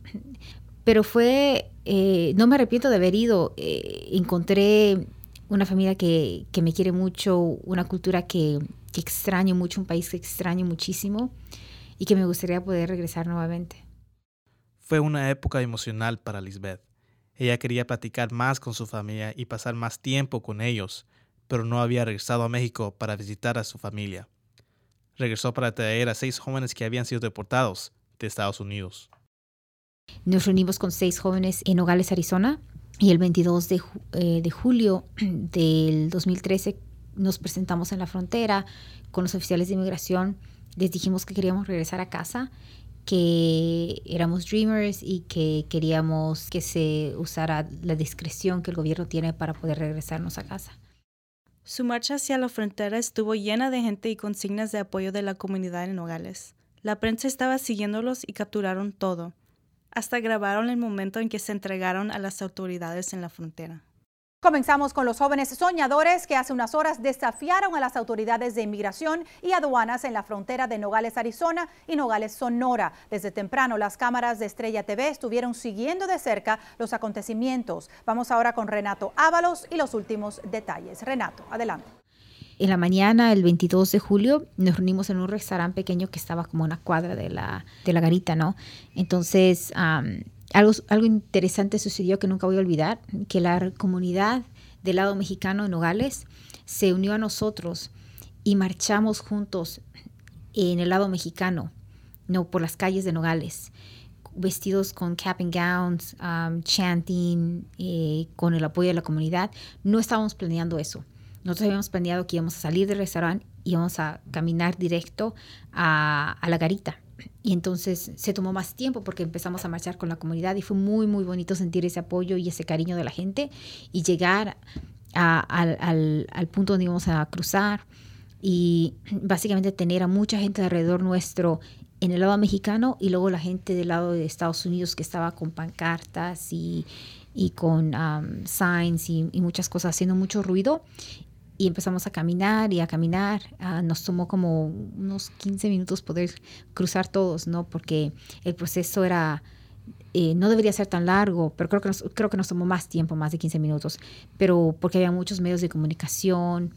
Pero fue, eh, no me arrepiento de haber ido. Eh, encontré una familia que, que, me quiere mucho, una cultura que, que extraño mucho, un país que extraño muchísimo y que me gustaría poder regresar nuevamente. Fue una época emocional para Lisbeth. Ella quería platicar más con su familia y pasar más tiempo con ellos, pero no había regresado a México para visitar a su familia. Regresó para traer a seis jóvenes que habían sido deportados de Estados Unidos. Nos reunimos con seis jóvenes en Nogales, Arizona, y el 22 de, eh, de julio [clears throat] del 2013 nos presentamos en la frontera con los oficiales de inmigración. Les dijimos que queríamos regresar a casa, que éramos dreamers y que queríamos que se usara la discreción que el gobierno tiene para poder regresarnos a casa. Su marcha hacia la frontera estuvo llena de gente y consignas de apoyo de la comunidad en Nogales. La prensa estaba siguiéndolos y capturaron todo. Hasta grabaron el momento en que se entregaron a las autoridades en la frontera. Comenzamos con los jóvenes soñadores que hace unas horas desafiaron a las autoridades de inmigración y aduanas en la frontera de Nogales, Arizona y Nogales, Sonora. Desde temprano, las cámaras de Estrella TV estuvieron siguiendo de cerca los acontecimientos. Vamos ahora con Renato Ábalos y los últimos detalles. Renato, adelante. En la mañana, el 22 de julio, nos reunimos en un restaurante pequeño que estaba como una cuadra de la, de la garita, ¿no? Entonces, algo, algo interesante sucedió que nunca voy a olvidar, que la comunidad del lado mexicano de Nogales se unió a nosotros y marchamos juntos en el lado mexicano, no por las calles de Nogales, vestidos con cap and gowns, um, chanting, eh, con el apoyo de la comunidad. No estábamos planeando eso. Nosotros habíamos planeado que íbamos a salir del restaurante y íbamos a caminar directo a, a la garita y entonces se tomó más tiempo porque empezamos a marchar con la comunidad y fue muy, muy bonito sentir ese apoyo y ese cariño de la gente y llegar al, al, al, punto donde íbamos a cruzar y básicamente tener a mucha gente alrededor nuestro en el lado mexicano y luego la gente del lado de Estados Unidos que estaba con pancartas y, y con um, signs y, muchas cosas haciendo mucho ruido y empezamos a caminar y a caminar. Uh, nos tomó como unos 15 minutos poder cruzar todos, ¿no? Porque el proceso era, eh, no debería ser tan largo, pero creo que, nos, creo que nos tomó más tiempo, más de 15 minutos, pero porque había muchos medios de comunicación,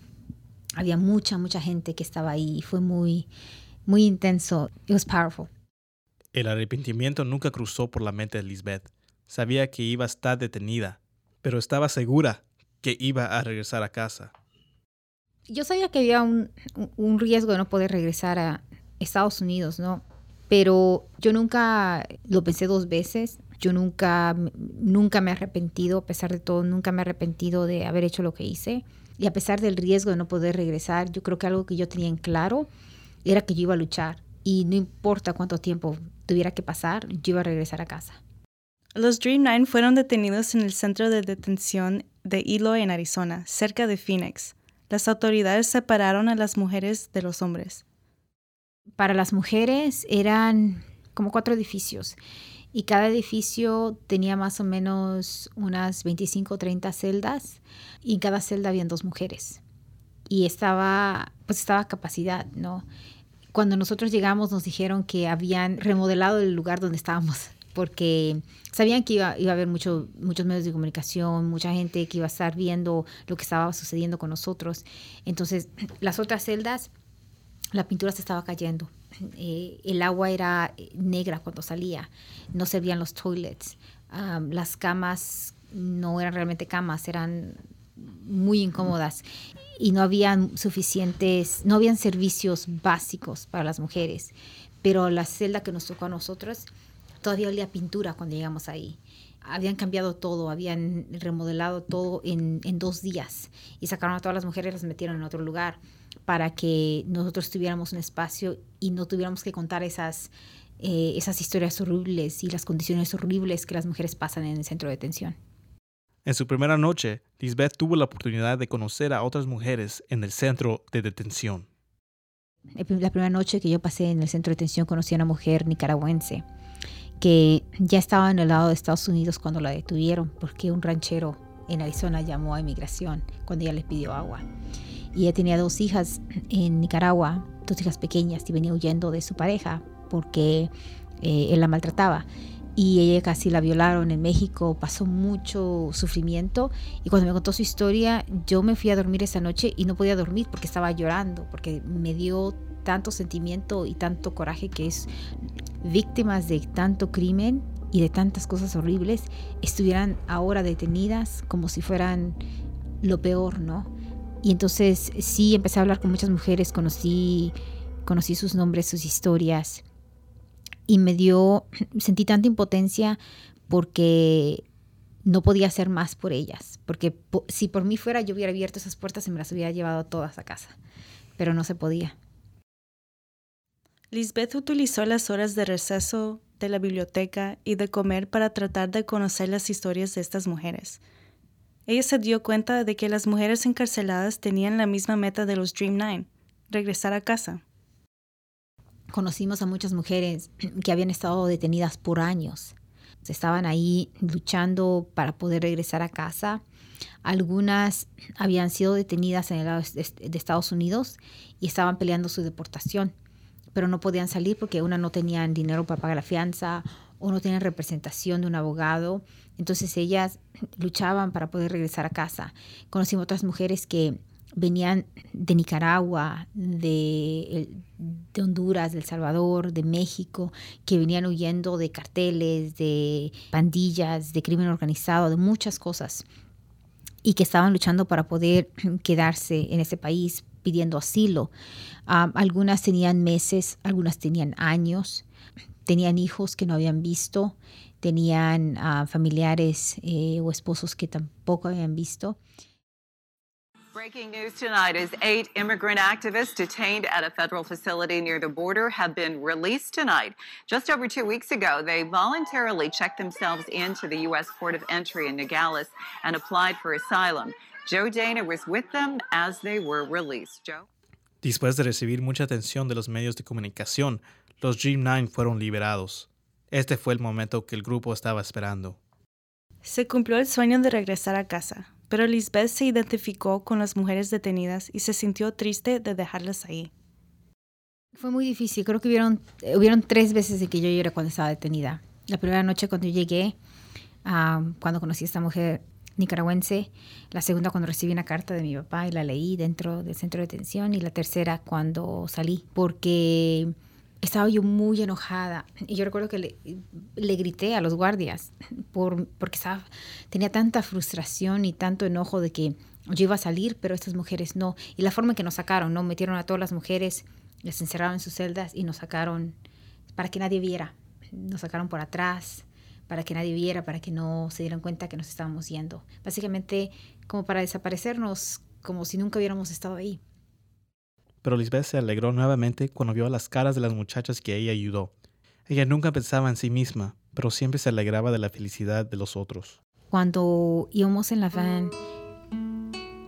había mucha, mucha gente que estaba ahí, fue muy, muy intenso. It was powerful. El arrepentimiento nunca cruzó por la mente de Lisbeth. Sabía que iba a estar detenida, pero estaba segura que iba a regresar a casa yo sabía que había un, un, riesgo de no poder regresar a Estados Unidos, ¿no? Pero yo nunca lo pensé dos veces. Yo nunca, nunca me he arrepentido, a pesar de todo, nunca me he arrepentido de haber hecho lo que hice. Y a pesar del riesgo de no poder regresar, yo creo que algo que yo tenía en claro era que yo iba a luchar. Y no importa cuánto tiempo tuviera que pasar, yo iba a regresar a casa. Los Dream Nine fueron detenidos en el centro de detención de Eloy, en Arizona, cerca de Phoenix. Las autoridades separaron a las mujeres de los hombres. Para las mujeres eran como cuatro edificios y cada edificio tenía más o menos unas 25 o 30 celdas y en cada celda habían dos mujeres y estaba pues estaba capacidad, ¿no? Cuando nosotros llegamos nos dijeron que habían remodelado el lugar donde estábamos porque sabían que iba, iba a haber mucho, muchos medios de comunicación, mucha gente que iba a estar viendo lo que estaba sucediendo con nosotros. Entonces, [clears throat] las otras celdas, la pintura se estaba cayendo. [clears throat] Eh, el agua era negra cuando salía, no servían los toilets, las camas no eran realmente camas, eran muy incómodas y no habían suficientes, no habían servicios básicos para las mujeres. Pero la celda que nos tocó a nosotros todavía olía pintura cuando llegamos ahí. Habían cambiado todo, habían remodelado todo en, en dos días y sacaron a todas las mujeres y las metieron en otro lugar para que nosotros tuviéramos un espacio y no tuviéramos que contar esas, eh, esas historias horribles y las condiciones horribles que las mujeres pasan en el centro de detención. En su primera noche, Lisbeth tuvo la oportunidad de conocer a otras mujeres en el centro de detención. La primera noche que yo pasé en el centro de detención conocí a una mujer nicaragüense que ya estaba en el lado de Estados Unidos cuando la detuvieron porque un ranchero en Arizona llamó a inmigración cuando ella les pidió agua. Y ella tenía dos hijas en Nicaragua, dos hijas pequeñas, y venía huyendo de su pareja porque eh, él la maltrataba. Y ella casi la violaron en México, pasó mucho sufrimiento. Y cuando me contó su historia, yo me fui a dormir esa noche y no podía dormir porque estaba llorando, porque me dio tanto sentimiento y tanto coraje que es víctimas de tanto crimen y de tantas cosas horribles estuvieran ahora detenidas como si fueran lo peor, ¿no? Y entonces sí empecé a hablar con muchas mujeres, conocí, conocí sus nombres, sus historias y me dio, [clears throat] sentí tanta impotencia porque no podía hacer más por ellas, porque si por mí fuera yo hubiera abierto esas puertas y me las hubiera llevado todas a casa, pero no se podía. Lisbeth utilizó las horas de receso de la biblioteca y de comer para tratar de conocer las historias de estas mujeres. Ella se dio cuenta de que las mujeres encarceladas tenían la misma meta de los Dream Nine, regresar a casa. Conocimos a muchas mujeres [clears throat] que habían estado detenidas por años. Estaban ahí luchando para poder regresar a casa. Algunas habían sido detenidas en el lado de Estados Unidos y estaban peleando su deportación pero no podían salir porque una no tenían dinero para pagar la fianza o no tenían representación de un abogado. Entonces ellas [clears throat] luchaban para poder regresar a casa. Conocimos otras mujeres que venían de Nicaragua, de, Honduras, de El Salvador, de México, que venían huyendo de carteles, de pandillas, de crimen organizado, de muchas cosas, y que estaban luchando para poder [clears throat] quedarse en ese país, pidiendo asilo. algunas tenían meses, algunas tenían años, tenían hijos que no habían visto, tenían uh, familiares eh, o esposos que tampoco habían visto. Breaking news tonight is eight immigrant activists detained at a federal facility near the border have been released tonight. Just over two weeks ago, they voluntarily checked themselves into the U.S. Port of Entry in Nogales and applied for asylum. Joe Dana was with them as they were released. Joe? Después de recibir mucha atención de los medios de comunicación, los Dream Nine fueron liberados. Este fue el momento que el grupo estaba esperando. Se cumplió el sueño de regresar a casa, pero Lisbeth se identificó con las mujeres detenidas y se sintió triste de dejarlas ahí. Fue muy difícil. Creo que hubieron, hubieron tres veces de que yo lloré cuando estaba detenida. La primera noche cuando llegué, uh, cuando conocí a esta mujer, nicaragüense, la segunda cuando recibí una carta de mi papá y la leí dentro del centro de detención y la tercera cuando salí, porque estaba yo muy enojada y yo recuerdo que le, grité a los guardias por, porque estaba, tenía tanta frustración y tanto enojo de que yo iba a salir, pero estas mujeres no. Y la forma en que nos sacaron, ¿no? Metieron a todas las mujeres, les encerraron en sus celdas y nos sacaron para que nadie viera. Nos sacaron por atrás, para que nadie viera, para que no se dieran cuenta que nos estábamos yendo. Básicamente como para desaparecernos, como si nunca hubiéramos estado ahí. Pero Lisbeth se alegró nuevamente cuando vio las caras de las muchachas que ella ayudó. Ella nunca pensaba en sí misma, pero siempre se alegraba de la felicidad de los otros. Cuando íbamos en la van,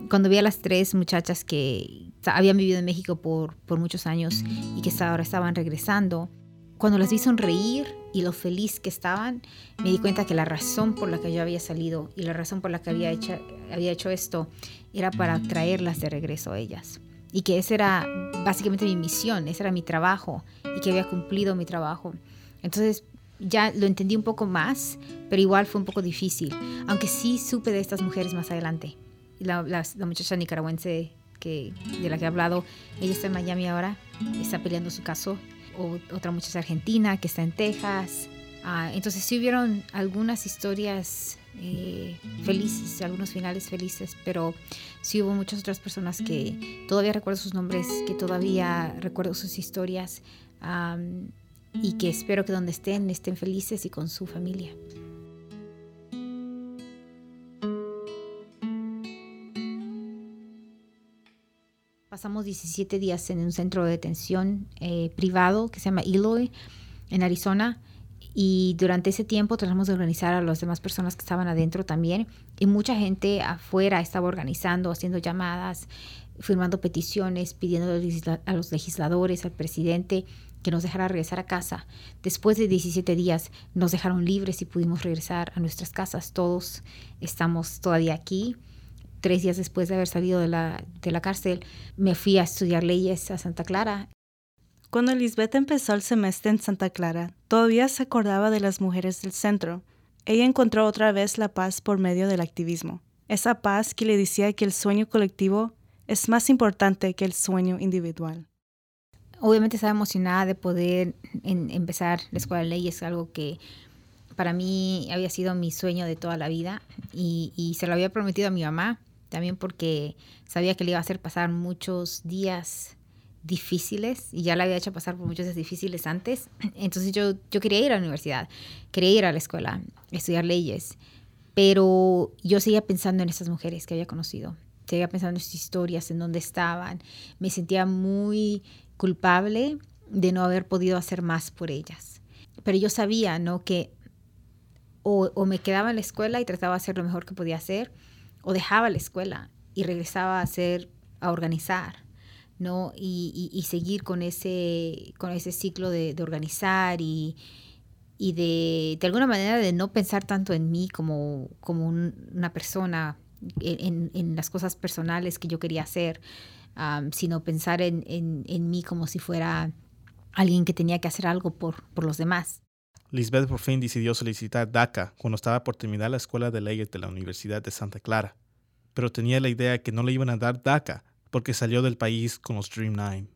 cuando vi a las tres muchachas que habían vivido en México por, muchos años y que ahora estaban regresando, cuando las vi sonreír y lo feliz que estaban, me di cuenta que la razón por la que yo había salido y la razón por la que había hecho esto era para traerlas de regreso a ellas. Y que esa era básicamente mi misión, ese era mi trabajo y que había cumplido mi trabajo. Entonces ya lo entendí un poco más, pero igual fue un poco difícil. Aunque sí supe de estas mujeres más adelante. La, la, la muchacha nicaragüense que, de la que he hablado, ella está en Miami ahora, está peleando su caso. O, otra muchacha argentina que está en Texas. Ah, entonces sí hubieron algunas historias eh, felices, algunos finales felices, pero sí hubo muchas otras personas que todavía recuerdo sus nombres, que todavía recuerdo sus historias um, y que espero que donde estén estén felices y con su familia. Pasamos 17 días en un centro de detención eh, privado que se llama Eloy, en Arizona. Y durante ese tiempo tratamos de organizar a las demás personas que estaban adentro también. Y mucha gente afuera estaba organizando, haciendo llamadas, firmando peticiones, pidiendo a los legisladores, al presidente, que nos dejara regresar a casa. Después de 17 días nos dejaron libres y pudimos regresar a nuestras casas. Todos estamos todavía aquí tres días después de haber salido de la, de la cárcel, me fui a estudiar leyes a Santa Clara. Cuando Lisbeth empezó el semestre en Santa Clara, todavía se acordaba de las mujeres del centro. Ella encontró otra vez la paz por medio del activismo. Esa paz que le decía que el sueño colectivo es más importante que el sueño individual. Obviamente estaba emocionada de poder empezar la escuela de leyes, algo que para mí había sido mi sueño de toda la vida y, y se lo había prometido a mi mamá también porque sabía que le iba a hacer pasar muchos días difíciles y ya le había hecho pasar por muchos difíciles antes. [clears throat] Entonces yo, yo quería ir a la universidad, quería ir a la escuela, estudiar leyes, pero yo seguía pensando en estas mujeres que había conocido, seguía pensando en sus historias, en dónde estaban. Me sentía muy culpable de no haber podido hacer más por ellas. Pero yo sabía, ¿no? Que o, o me quedaba en la escuela y trataba de hacer lo mejor que podía hacer, o dejaba la escuela y regresaba a hacer, a organizar, ¿no? Y, seguir con ese, con ese ciclo de, organizar y, y de, de alguna manera de no pensar tanto en mí como, como una persona, en, en, las cosas personales que yo quería hacer, sino pensar en, en, mí como si fuera alguien que tenía que hacer algo por, por los demás. Lisbeth por fin decidió solicitar DACA cuando estaba por terminar la escuela de leyes de la Universidad de Santa Clara, pero tenía la idea que no le iban a dar DACA porque salió del país con los Dream Nine.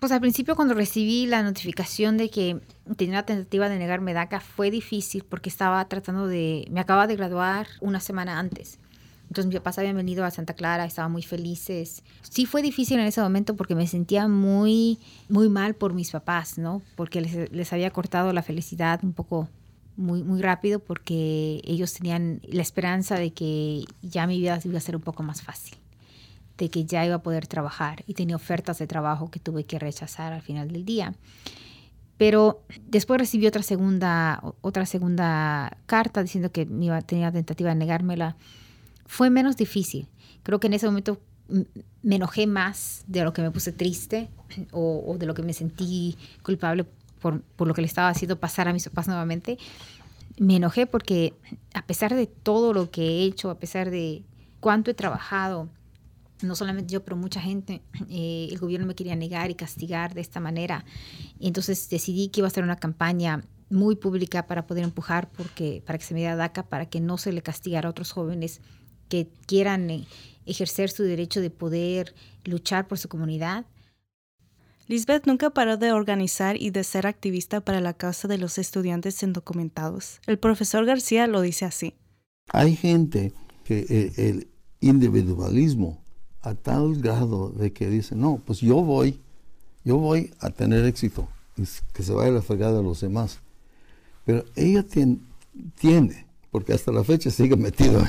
Pues al principio cuando recibí la notificación de que tenía la tentativa de negarme DACA fue difícil porque estaba tratando de, me acababa de graduar una semana antes. Entonces mis papás habían venido a Santa Clara, estaban muy felices. Sí fue difícil en ese momento porque me sentía muy, muy mal por mis papás, ¿no? Porque les, les había cortado la felicidad un poco muy, muy rápido porque ellos tenían la esperanza de que ya mi vida iba a ser un poco más fácil, de que ya iba a poder trabajar y tenía ofertas de trabajo que tuve que rechazar al final del día. Pero después recibí otra segunda, otra segunda carta diciendo que tenía tentativa de negármela fue menos difícil. Creo que en ese momento me enojé más de lo que me puse triste o, de lo que me sentí culpable por, por, lo que le estaba haciendo pasar a mis papás nuevamente. Me enojé porque a pesar de todo lo que he hecho, a pesar de cuánto he trabajado, no solamente yo, pero mucha gente, [clears throat] eh, el gobierno me quería negar y castigar de esta manera. Y entonces decidí que iba a hacer una campaña muy pública para poder empujar porque, para que se me diera DACA, para que no se le castigara a otros jóvenes que quieran eh, ejercer su derecho de poder luchar por su comunidad. Lisbeth nunca paró de organizar y de ser activista para la causa de los estudiantes indocumentados. El profesor García lo dice así. Hay gente que eh, el, individualismo a tal grado de que dice, no, pues yo voy, yo voy a tener éxito, que se vaya a la fregada de los demás. Pero ella tiene, porque hasta la fecha sigue [laughs] metido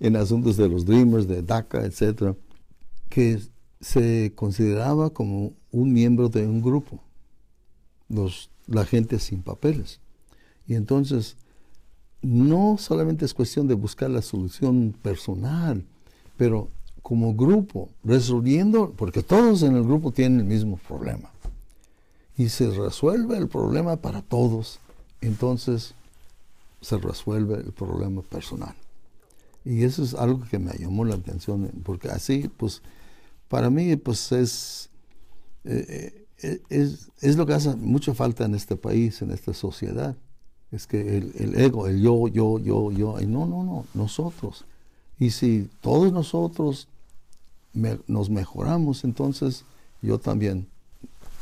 en, asuntos de los Dreamers, de DACA, etcétera, que se consideraba como un miembro de un grupo, los, la gente sin papeles. Y entonces, no solamente es cuestión de buscar la solución personal, pero como grupo, resolviendo, porque todos en el grupo tienen el mismo problema. y se resuelve el problema para todos, entonces se resuelve el problema personal. Y eso es algo que me llamó la atención, porque así, pues, para mí, pues es, eh, eh, es, es, lo que hace mucha falta en este país, en esta sociedad. Es que el, ego, el yo, yo, yo, yo, y no, no, no, nosotros. Y si todos nosotros nos mejoramos, entonces yo también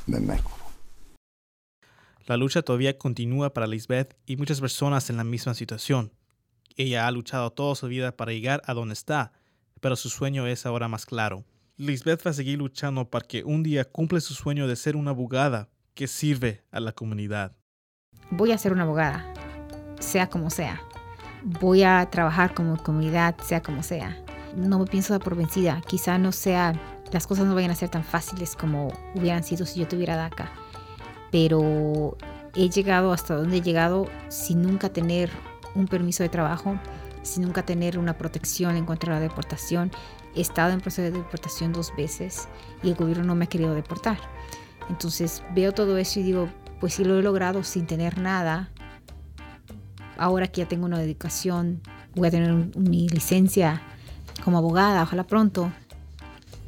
me mejoro. La lucha todavía continúa para Lisbeth y muchas personas en la misma situación. Ella ha luchado toda su vida para llegar a donde está, pero su sueño es ahora más claro. Lisbeth va a seguir luchando para que un día cumple su sueño de ser una abogada que sirve a la comunidad. Voy a ser una abogada, sea como sea. Voy a trabajar como comunidad, sea como sea. No me pienso dar por vencida. Quizá no sea, las cosas no vayan a ser tan fáciles como hubieran sido si yo tuviera DACA. Pero he llegado hasta donde he llegado sin nunca tener un permiso de trabajo, sin nunca tener una protección en contra de la deportación. He estado en proceso de deportación dos veces y el gobierno no me ha querido deportar. Entonces veo todo eso y digo, pues si lo he logrado sin tener nada, ahora que ya tengo una dedicación, voy a tener mi licencia como abogada, ojalá pronto,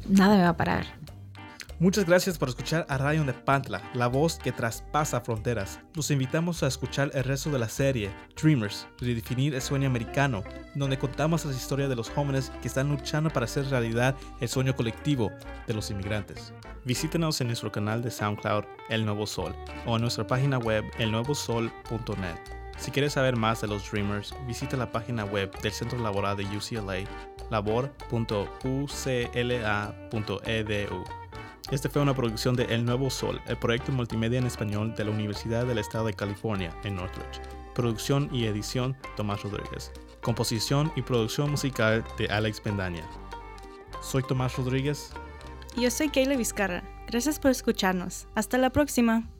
nada me va a parar. Muchas gracias por escuchar a Radio de Pantla, la voz que traspasa fronteras. Los invitamos a escuchar el resto de la serie, Dreamers, redefinir el sueño americano, donde contamos las historias de los jóvenes que están luchando para hacer realidad el sueño colectivo de los inmigrantes. Visítenos en nuestro canal de SoundCloud, El Nuevo Sol, o en nuestra página web, elnuevosol.net. Si quieres saber más de los Dreamers, visita la página web del Centro Laboral de UCLA, labor.ucla.edu. Este fue una producción de El Nuevo Sol, el proyecto multimedia en español de la Universidad del Estado de California en Northridge. Producción y edición Tomás Rodríguez. Composición y producción musical de Alex Bendaña. Soy Tomás Rodríguez. Yo soy Kayla Vizcarra. Gracias por escucharnos. Hasta la próxima.